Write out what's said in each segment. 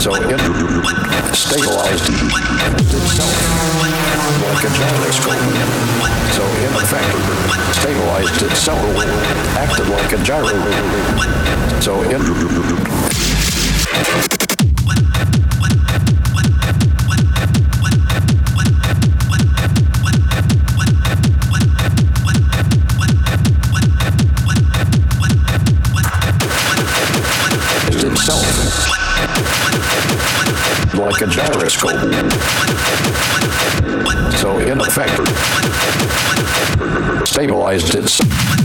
So it stabilized itself like a gyroscope. So in effect, stabilized itself, acted like a gyro. So it a gyroscope. So in effect, stabilized itself.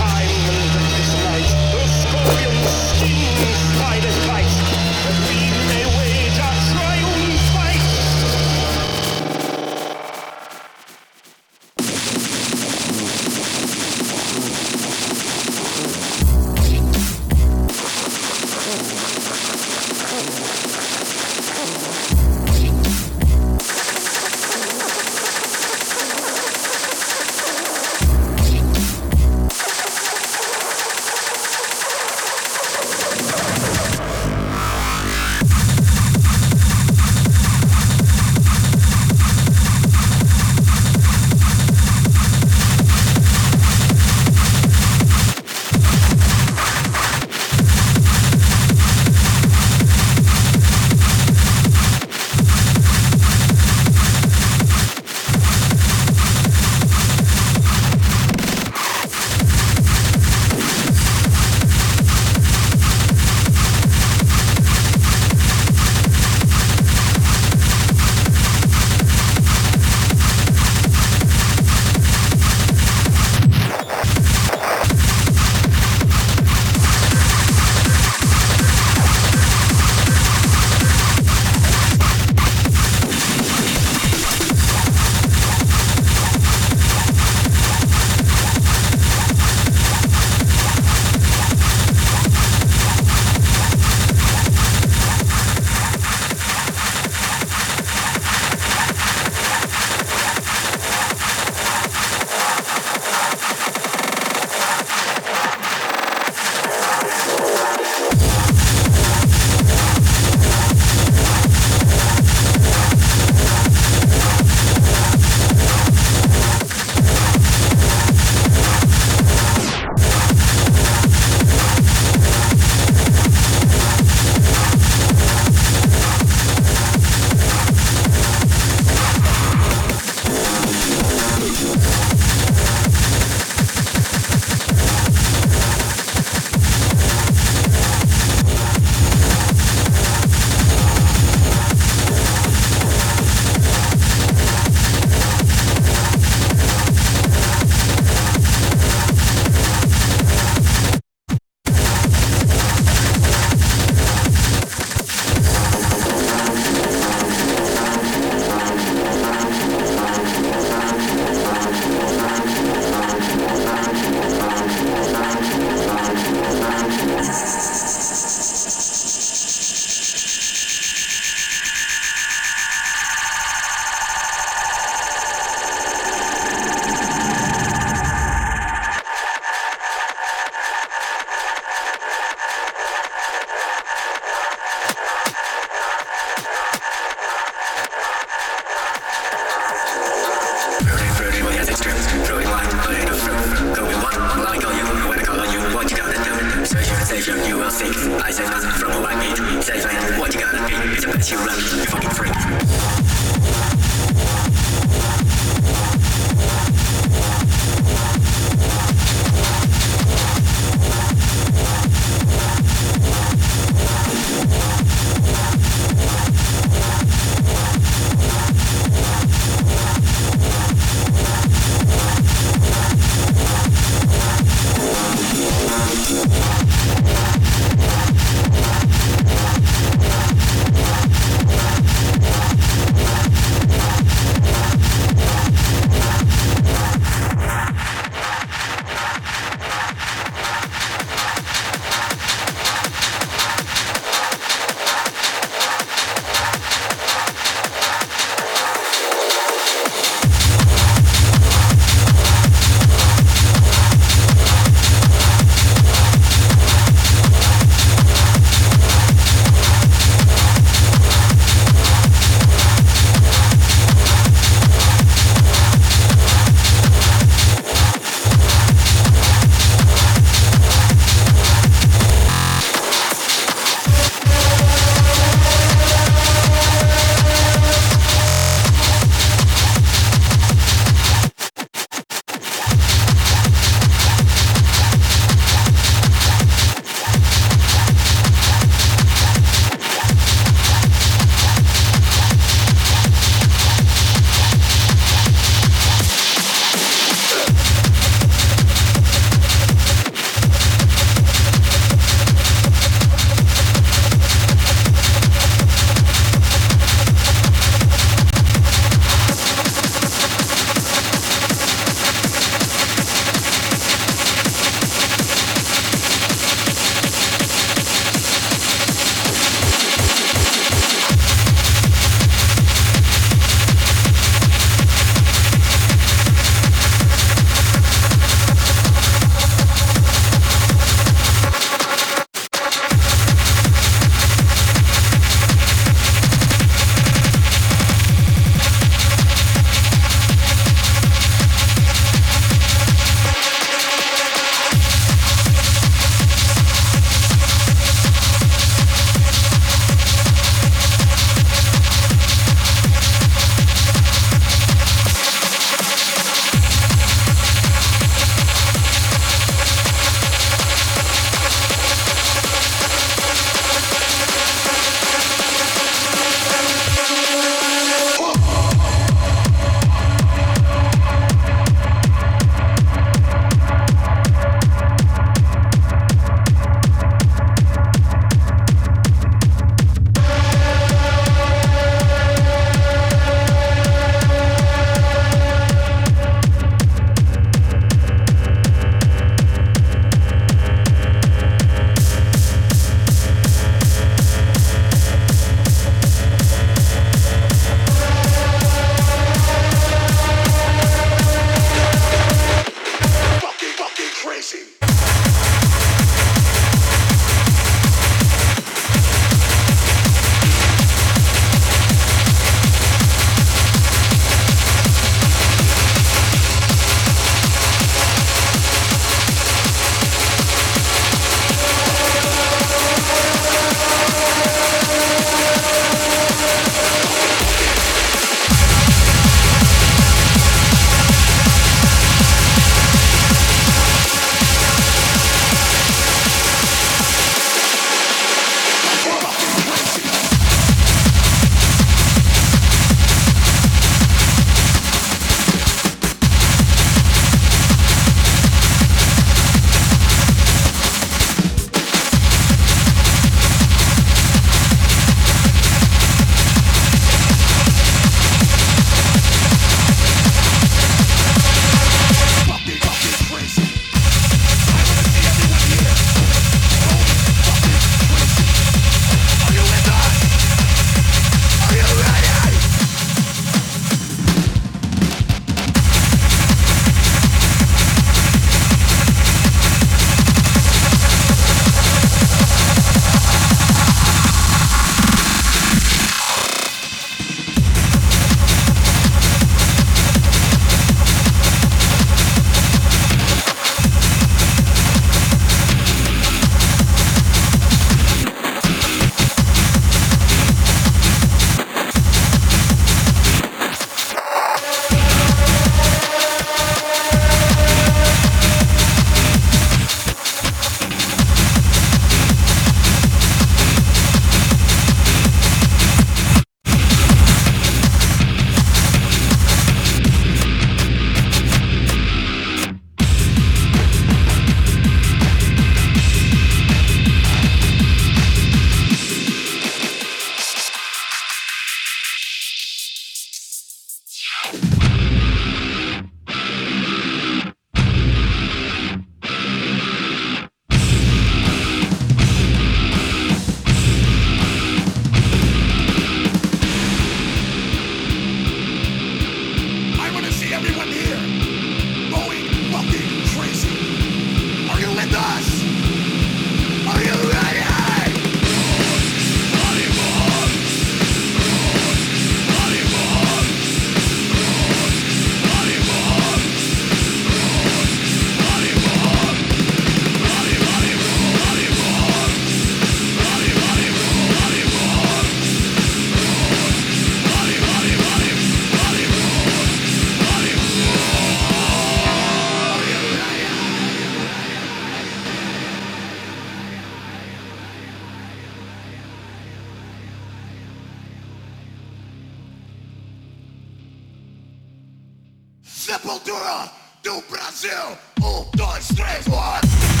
Sepultura do Brasil. Um, dois, três, one.